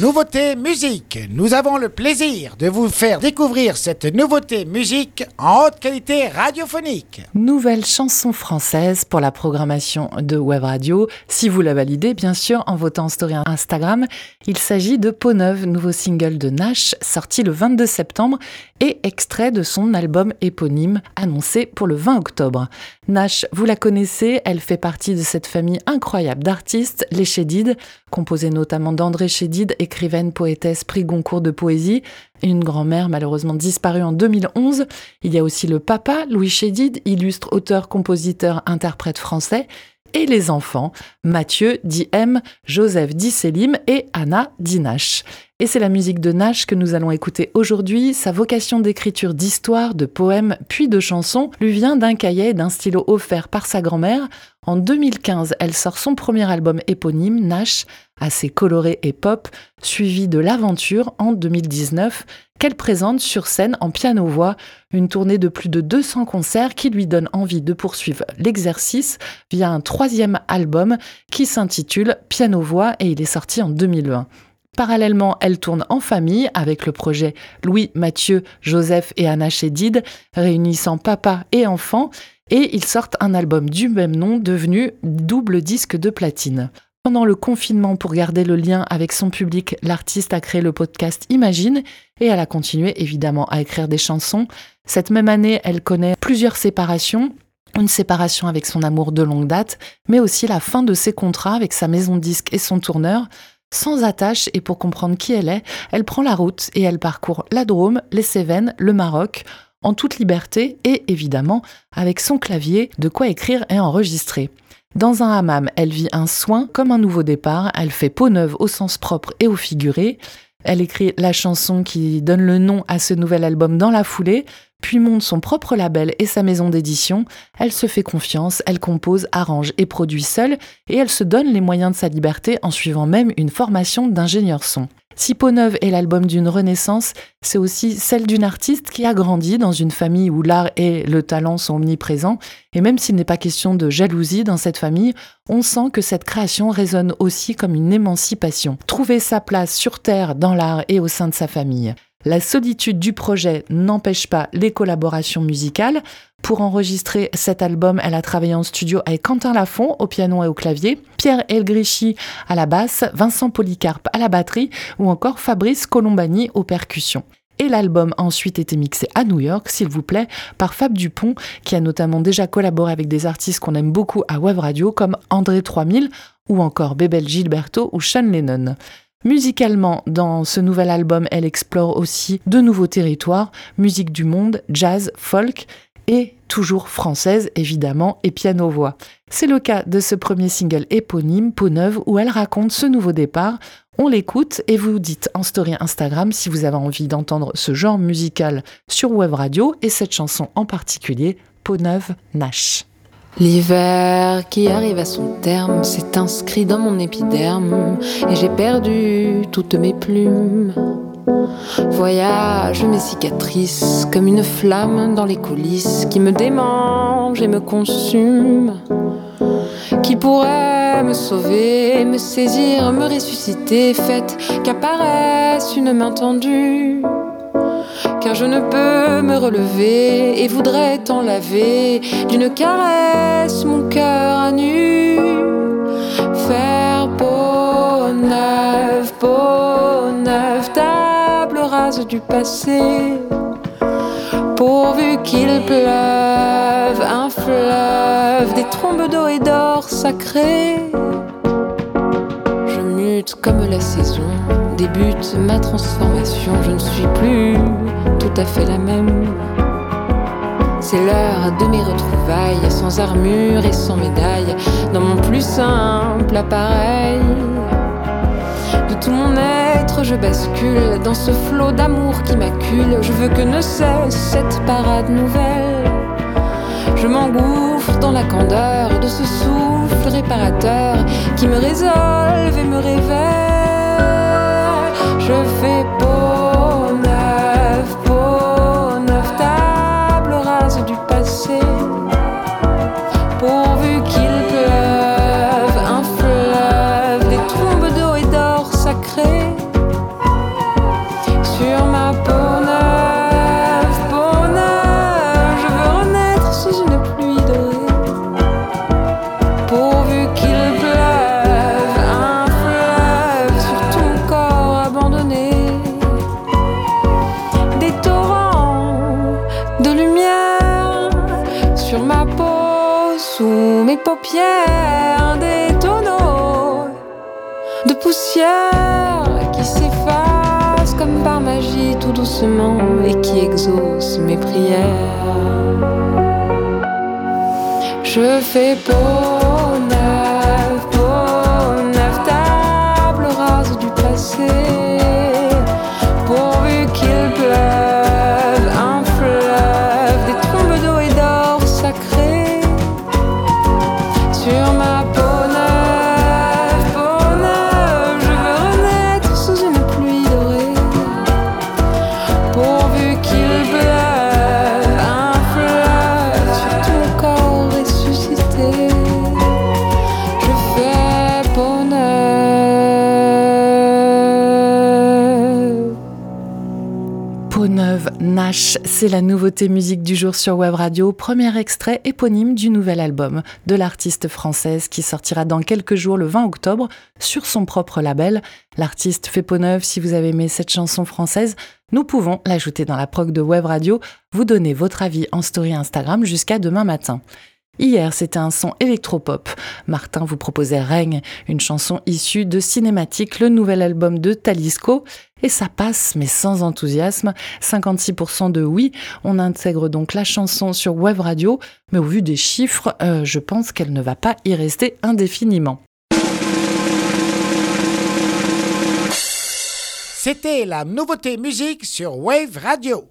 Nouveauté musique. Nous avons le plaisir de vous faire découvrir cette nouveauté musique en haute qualité radiophonique. Nouvelle chanson française pour la programmation de Web Radio. Si vous la validez, bien sûr, en votant en story Instagram, il s'agit de Peau Neuve, nouveau single de Nash, sorti le 22 septembre et extrait de son album éponyme annoncé pour le 20 octobre. Nash, vous la connaissez, elle fait partie de cette famille incroyable d'artistes, les Chédides, composée notamment d'André Chédid et écrivaine, poétesse, prix Goncourt de poésie, une grand-mère malheureusement disparue en 2011. Il y a aussi le papa, Louis Chédid, illustre auteur, compositeur, interprète français, et les enfants, Mathieu dit M, Joseph dit Selim et Anna dit Nash. Et c'est la musique de Nash que nous allons écouter aujourd'hui. Sa vocation d'écriture d'histoire, de poèmes, puis de chansons lui vient d'un cahier d'un stylo offert par sa grand-mère. En 2015, elle sort son premier album éponyme, Nash, assez coloré et pop, suivi de L'Aventure en 2019, qu'elle présente sur scène en piano-voix, une tournée de plus de 200 concerts qui lui donne envie de poursuivre l'exercice via un troisième album qui s'intitule Piano-voix et il est sorti en 2020. Parallèlement, elle tourne en famille avec le projet Louis, Mathieu, Joseph et Anna Chédid, réunissant papa et enfant, et ils sortent un album du même nom devenu double disque de platine. Pendant le confinement, pour garder le lien avec son public, l'artiste a créé le podcast Imagine et elle a continué évidemment à écrire des chansons. Cette même année, elle connaît plusieurs séparations, une séparation avec son amour de longue date, mais aussi la fin de ses contrats avec sa maison de disque et son tourneur. Sans attache et pour comprendre qui elle est, elle prend la route et elle parcourt la Drôme, les Cévennes, le Maroc, en toute liberté et évidemment avec son clavier, de quoi écrire et enregistrer. Dans un hammam, elle vit un soin comme un nouveau départ, elle fait peau neuve au sens propre et au figuré. Elle écrit la chanson qui donne le nom à ce nouvel album dans la foulée, puis monte son propre label et sa maison d'édition. Elle se fait confiance, elle compose, arrange et produit seule, et elle se donne les moyens de sa liberté en suivant même une formation d'ingénieur son. Si Peau Neuve est l'album d'une renaissance, c'est aussi celle d'une artiste qui a grandi dans une famille où l'art et le talent sont omniprésents. Et même s'il n'est pas question de jalousie dans cette famille, on sent que cette création résonne aussi comme une émancipation. Trouver sa place sur Terre, dans l'art et au sein de sa famille. La solitude du projet n'empêche pas les collaborations musicales. Pour enregistrer cet album, elle a travaillé en studio avec Quentin Lafont au piano et au clavier, Pierre Elgrichy à la basse, Vincent Polycarpe à la batterie ou encore Fabrice Colombani aux percussions. Et l'album a ensuite été mixé à New York, s'il vous plaît, par Fab Dupont, qui a notamment déjà collaboré avec des artistes qu'on aime beaucoup à Web Radio, comme André 3000 ou encore Bebel Gilberto ou Sean Lennon. Musicalement, dans ce nouvel album, elle explore aussi de nouveaux territoires, musique du monde, jazz, folk et toujours française évidemment et piano-voix. C'est le cas de ce premier single éponyme, Peau Neuve, où elle raconte ce nouveau départ. On l'écoute et vous dites en story Instagram si vous avez envie d'entendre ce genre musical sur Web Radio et cette chanson en particulier, Peau Neuve Nash. L'hiver qui arrive à son terme s'est inscrit dans mon épiderme et j'ai perdu toutes mes plumes. Voyage mes cicatrices comme une flamme dans les coulisses qui me démange et me consume. Qui pourrait me sauver, me saisir, me ressusciter, fait qu'apparaisse une main tendue car je ne peux me relever et voudrais t'en laver d'une caresse mon cœur nu. Faire peau neuve, du passé. Pourvu qu'il pleuve, un fleuve, des trombes d'eau et d'or sacré. Je mute comme la saison débute ma transformation. Je ne suis plus tout à fait la même. C'est l'heure de mes retrouvailles, sans armure et sans médaille, dans mon plus simple appareil. Tout mon être, je bascule dans ce flot d'amour qui m'accule. Je veux que ne cesse cette parade nouvelle. Je m'engouffre dans la candeur de ce souffle réparateur qui me résolve et me révèle. Je fais peau pierres, des tonneaux de poussière qui s'effacent comme par magie tout doucement et qui exaucent mes prières. Je fais peau Neuve, Nash, c'est la nouveauté musique du jour sur Web Radio, premier extrait éponyme du nouvel album de l'artiste française qui sortira dans quelques jours le 20 octobre sur son propre label. L'artiste fait peau neuve, si vous avez aimé cette chanson française, nous pouvons l'ajouter dans la prog de Web Radio, vous donner votre avis en story Instagram jusqu'à demain matin. Hier, c'était un son électropop. Martin vous proposait Règne, une chanson issue de Cinématique, le nouvel album de Talisco. Et ça passe, mais sans enthousiasme. 56% de oui. On intègre donc la chanson sur Web Radio. Mais au vu des chiffres, euh, je pense qu'elle ne va pas y rester indéfiniment. C'était la nouveauté musique sur Wave Radio.